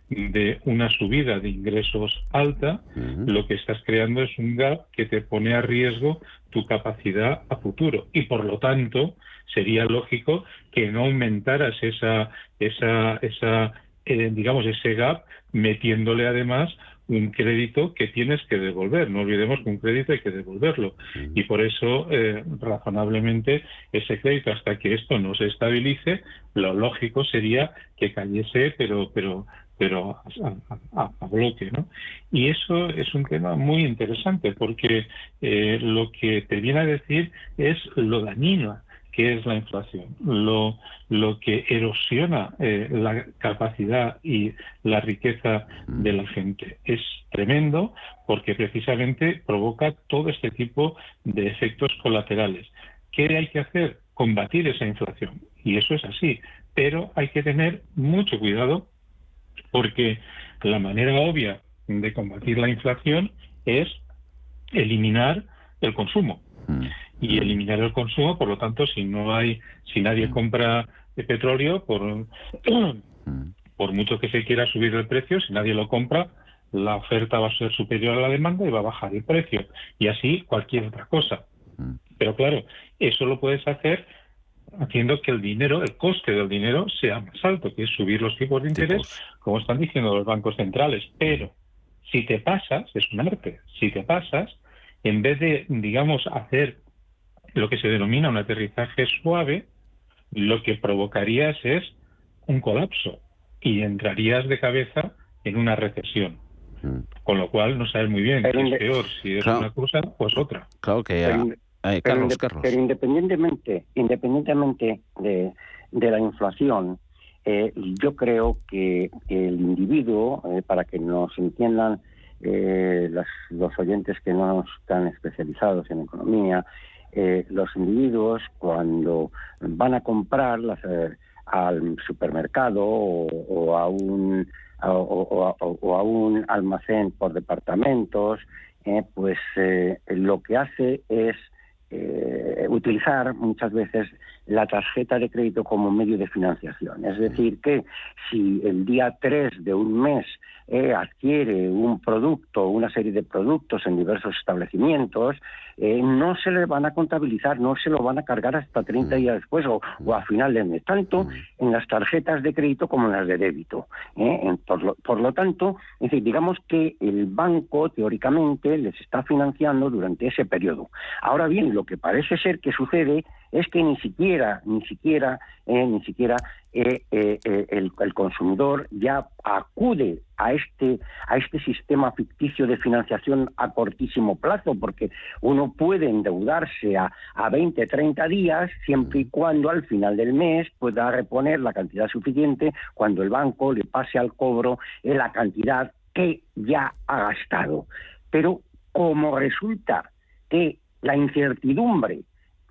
[SPEAKER 26] de una subida de ingresos alta, lo que estás creando es un gap que te pone a riesgo tu capacidad a futuro y por lo tanto sería lógico que no aumentaras esa esa esa eh, digamos ese gap metiéndole además un crédito que tienes que devolver. No olvidemos que un crédito hay que devolverlo. Y por eso, eh, razonablemente, ese crédito, hasta que esto no se estabilice, lo lógico sería que cayese, pero, pero pero a, bloque, ¿no? Y eso es un tema muy interesante porque eh, lo que te viene a decir es lo dañino ¿qué es la inflación? Lo, lo que erosiona eh, la capacidad y la riqueza de la gente. Es tremendo porque precisamente provoca todo este tipo de efectos colaterales. ¿Qué hay que hacer? Combatir esa inflación. Y eso es así. Pero hay que tener mucho cuidado porque la manera obvia de combatir la inflación es eliminar el consumo. Mm. Y eliminar el consumo, por lo tanto, si no hay, si nadie mm. compra petróleo, por, mm. por mucho que se quiera subir el precio, si nadie lo compra, la oferta va a ser superior a la demanda y va a bajar el precio. Y así cualquier otra cosa. Pero claro, eso lo puedes hacer haciendo que el dinero, el coste del dinero sea más alto, que es subir los tipos de interés, como están diciendo los bancos centrales. Pero si te pasas, es un arte, si te pasas, en vez de, digamos, hacer lo que se denomina un aterrizaje suave, lo que provocarías es un colapso y entrarías de cabeza en una recesión. Mm. Con lo cual no sabes muy bien qué es peor, si es una cosa, pues otra.
[SPEAKER 3] Claro que
[SPEAKER 27] eh, Carlos, pero, independientemente, independientemente de, la inflación, eh, yo creo que el individuo, eh, para que nos entiendan los oyentes que no están especializados en economía, los individuos cuando van a comprar al supermercado o, a un o, a un almacén por departamentos, pues lo que hace es eh, utilizar muchas veces la tarjeta de crédito como medio de financiación. Es decir, que si el día 3 de un mes eh, adquiere un producto, una serie de productos en diversos establecimientos, eh, no se le van a contabilizar, no se lo van a cargar hasta 30 mm. días después o, a final del mes, tanto mm. en las tarjetas de crédito como en las de débito. ¿eh? Por lo, tanto, es decir, digamos que el banco teóricamente les está financiando durante ese periodo. Ahora bien, lo que parece ser que sucede es que ni siquiera, ni siquiera, eh, ni siquiera eh, eh, el, consumidor ya acude a este, a este sistema ficticio de financiación a cortísimo plazo, porque uno puede endeudarse a, a 20, 30 días siempre y cuando al final del mes pueda reponer la cantidad suficiente cuando el banco le pase al cobro la cantidad que ya ha gastado. Pero como resulta que la incertidumbre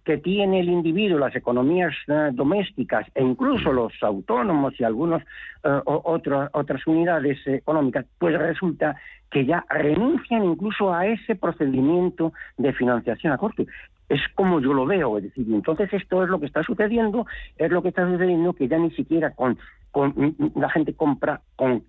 [SPEAKER 27] que tiene el individuo, las economías eh, domésticas e incluso los autónomos y algunas eh, otras unidades económicas, pues resulta que ya renuncian incluso a ese procedimiento de financiación a corte. Es como yo lo veo, es decir, entonces esto es lo que está sucediendo, es lo que está sucediendo que ya ni siquiera con, con la gente compra con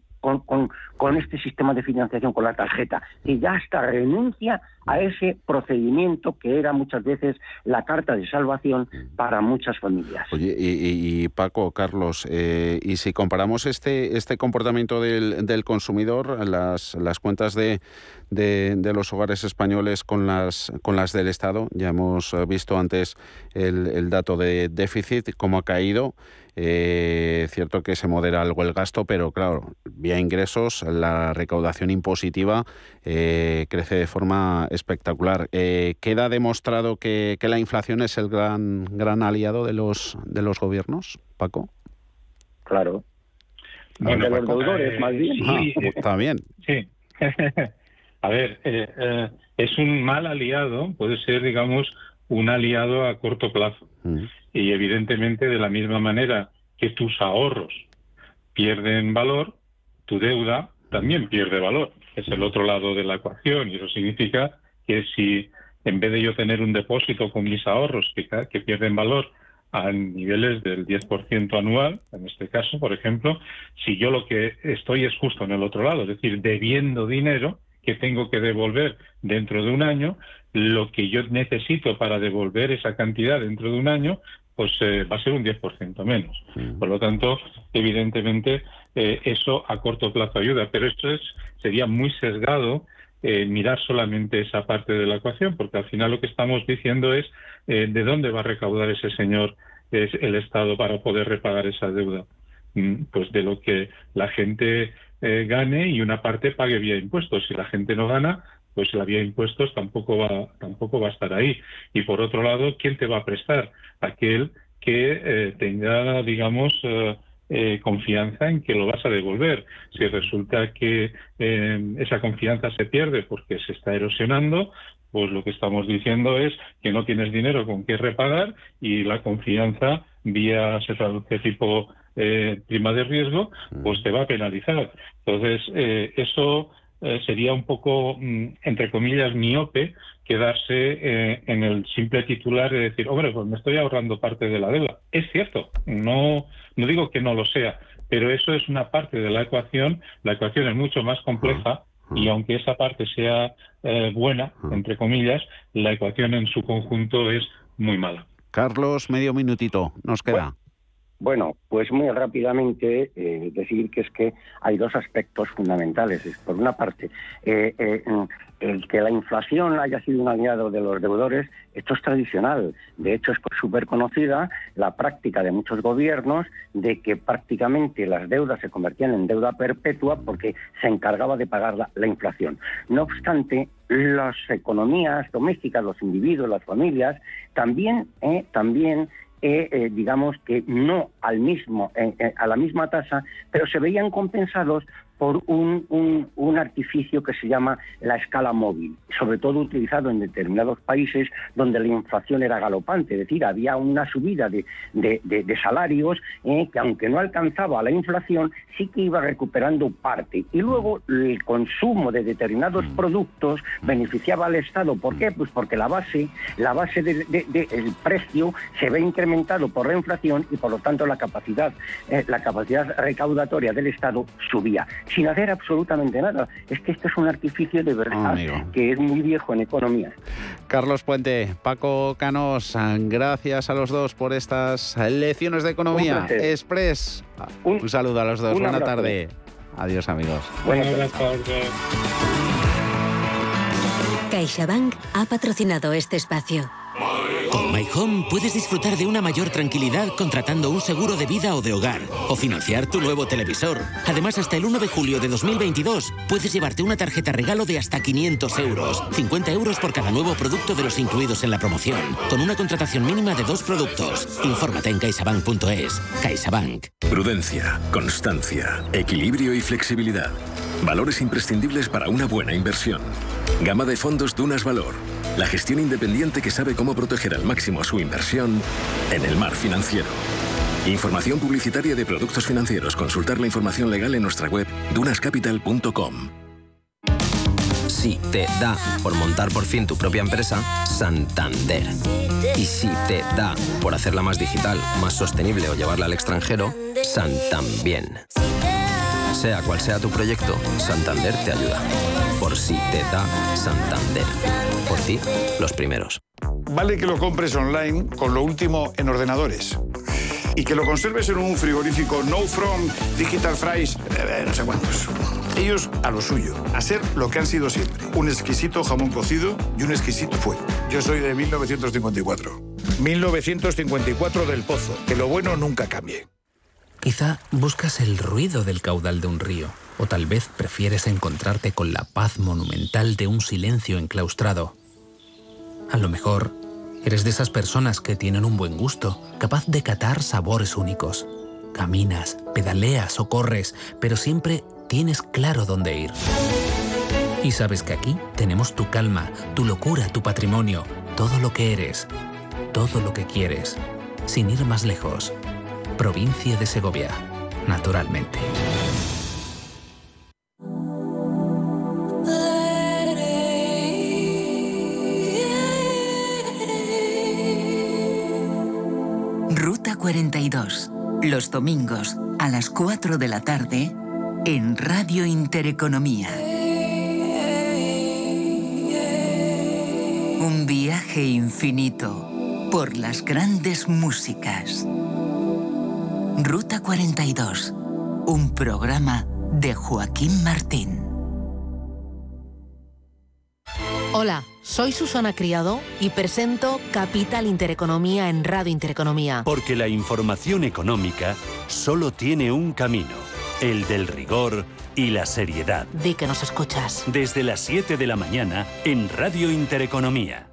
[SPEAKER 27] con, con, este sistema de financiación, con la tarjeta, y ya hasta renuncia a ese procedimiento que era muchas veces la carta de salvación para muchas familias.
[SPEAKER 3] Oye, y, Paco, Carlos, eh, y si comparamos este, este comportamiento del, del consumidor, las, las cuentas de, de, de, los hogares españoles con las, con las del Estado, ya hemos visto antes el, el dato de déficit, cómo ha caído. Eh, cierto que se modera algo el gasto, pero claro, vía ingresos la recaudación impositiva eh, crece de forma espectacular. Eh, ¿Queda demostrado que, la inflación es el gran, gran aliado de los, de los gobiernos, Paco?
[SPEAKER 27] Claro.
[SPEAKER 26] Bueno, los deudores, más bien.
[SPEAKER 3] Sí, ah, está bien.
[SPEAKER 26] Sí. [laughs] A ver, es un mal aliado, puede ser, digamos, un aliado a corto plazo. Mm. Y evidentemente, de la misma manera que tus ahorros pierden valor, tu deuda también pierde valor. Es el otro lado de la ecuación y eso significa que si en vez de yo tener un depósito con mis ahorros que, pierden valor a niveles del 10% anual, en este caso, por ejemplo, si yo lo que estoy es justo en el otro lado, es decir, debiendo dinero que tengo que devolver dentro de un año, lo que yo necesito para devolver esa cantidad dentro de un año pues eh, va a ser un 10% menos. Por lo tanto, evidentemente, eh, eso a corto plazo ayuda, pero esto es, sería muy sesgado eh, mirar solamente esa parte de la ecuación, porque al final lo que estamos diciendo es de dónde va a recaudar ese señor el Estado para poder repagar esa deuda. Mm, pues de lo que la gente gane y una parte pague vía impuestos. Si la gente no gana, pues la vía de impuestos tampoco va, tampoco va a estar ahí. Y por otro lado, ¿quién te va a prestar? Aquel que eh, tenga, digamos, eh, eh, confianza en que lo vas a devolver. Si resulta que esa confianza se pierde porque se está erosionando, pues lo que estamos diciendo es que no tienes dinero con qué repagar y la confianza vía se traduce tipo prima de riesgo, pues te va a penalizar. Entonces, eso eh, sería un poco, mm, entre comillas, miope quedarse eh, en el simple titular de decir, hombre, pues me estoy ahorrando parte de la deuda. Es cierto, no, no digo que no lo sea, pero eso es una parte de la ecuación. La ecuación es mucho más compleja y aunque esa parte sea eh, buena, entre comillas, la ecuación en su conjunto es muy mala.
[SPEAKER 3] Carlos, medio minutito, nos queda.
[SPEAKER 27] Bueno, pues muy rápidamente eh, decir que es que hay dos aspectos fundamentales. Por una parte, eh, eh, el que la inflación haya sido un aliado de los deudores, esto es tradicional. De hecho, es súper conocida la práctica de muchos gobiernos de que prácticamente las deudas se convertían en deuda perpetua porque se encargaba de pagar la, la inflación. No obstante, las economías domésticas, los individuos, las familias, también, también eh, digamos que no al mismo, a la misma tasa, pero se veían compensados por un, un, artificio que se llama la escala móvil, sobre todo utilizado en determinados países donde la inflación era galopante, es decir, había una subida de, de, salarios eh, que aunque no alcanzaba la inflación, sí que iba recuperando parte. Y luego el consumo de determinados mm. productos beneficiaba al Estado. ¿Por qué? Pues porque la base, la base del precio se ve incrementado por la inflación y por lo tanto la capacidad, eh, la capacidad recaudatoria del Estado subía sin hacer absolutamente nada. Es que esto es un artificio de verdad que es muy viejo en economía.
[SPEAKER 3] Carlos Puente, Paco Canos, gracias a los dos por estas lecciones de economía. Express, un, saludo a los dos. Buena tarde. Adiós amigos.
[SPEAKER 26] Buenas tardes.
[SPEAKER 28] CaixaBank ha patrocinado este espacio.
[SPEAKER 29] Con My Home puedes disfrutar de una mayor tranquilidad contratando un seguro de vida o de hogar o financiar tu nuevo televisor. Además, hasta el 1 de julio de 2022 puedes llevarte una tarjeta regalo de hasta 500 euros, 50 euros por cada nuevo producto de los incluidos en la promoción, con una contratación mínima de dos productos. Infórmate en caixabank.es. CaixaBank.
[SPEAKER 30] Prudencia, constancia, equilibrio y flexibilidad. Valores imprescindibles para una buena inversión. Gama de fondos Dunas Valor la gestión independiente que sabe cómo proteger al máximo su inversión en el mar financiero. Información publicitaria de productos financieros. Consultar la información legal en nuestra web dunascapital.com.
[SPEAKER 31] Si te da por montar por fin tu propia empresa, Santander. Y si te da por hacerla más digital, más sostenible o llevarla al extranjero, Santambién. Sea cual sea tu proyecto, Santander te ayuda. Por si te da Santander. Por ti, los primeros.
[SPEAKER 32] Vale que lo compres online con lo último en ordenadores. Y que lo conserves en un frigorífico No From, Digital Fries, eh, no sé cuántos. Ellos a lo suyo, a ser lo que han sido siempre. Un exquisito jamón cocido y un exquisito fuego. Yo soy de 1954. 1954 del Pozo. Que lo bueno nunca cambie.
[SPEAKER 33] Quizá buscas el ruido del caudal de un río, o tal vez prefieres encontrarte con la paz monumental de un silencio enclaustrado. A lo mejor eres de esas personas que tienen un buen gusto, capaz de catar sabores únicos. Caminas, pedaleas o corres, pero siempre tienes claro dónde ir. Y sabes que aquí tenemos tu calma, tu locura, tu patrimonio, todo lo que eres, todo lo que quieres, sin ir más lejos provincia de Segovia, naturalmente.
[SPEAKER 28] Ruta 42, los domingos a las 4 de la tarde en Radio Intereconomía. Un viaje infinito por las grandes músicas. Ruta 42, un programa de Joaquín Martín.
[SPEAKER 34] Hola, soy Susana Criado y presento Capital Intereconomía en Radio Intereconomía.
[SPEAKER 1] Porque la información económica solo tiene un camino el del rigor y la seriedad.
[SPEAKER 34] Di que nos escuchas.
[SPEAKER 1] Desde las 7 de la mañana en Radio Intereconomía.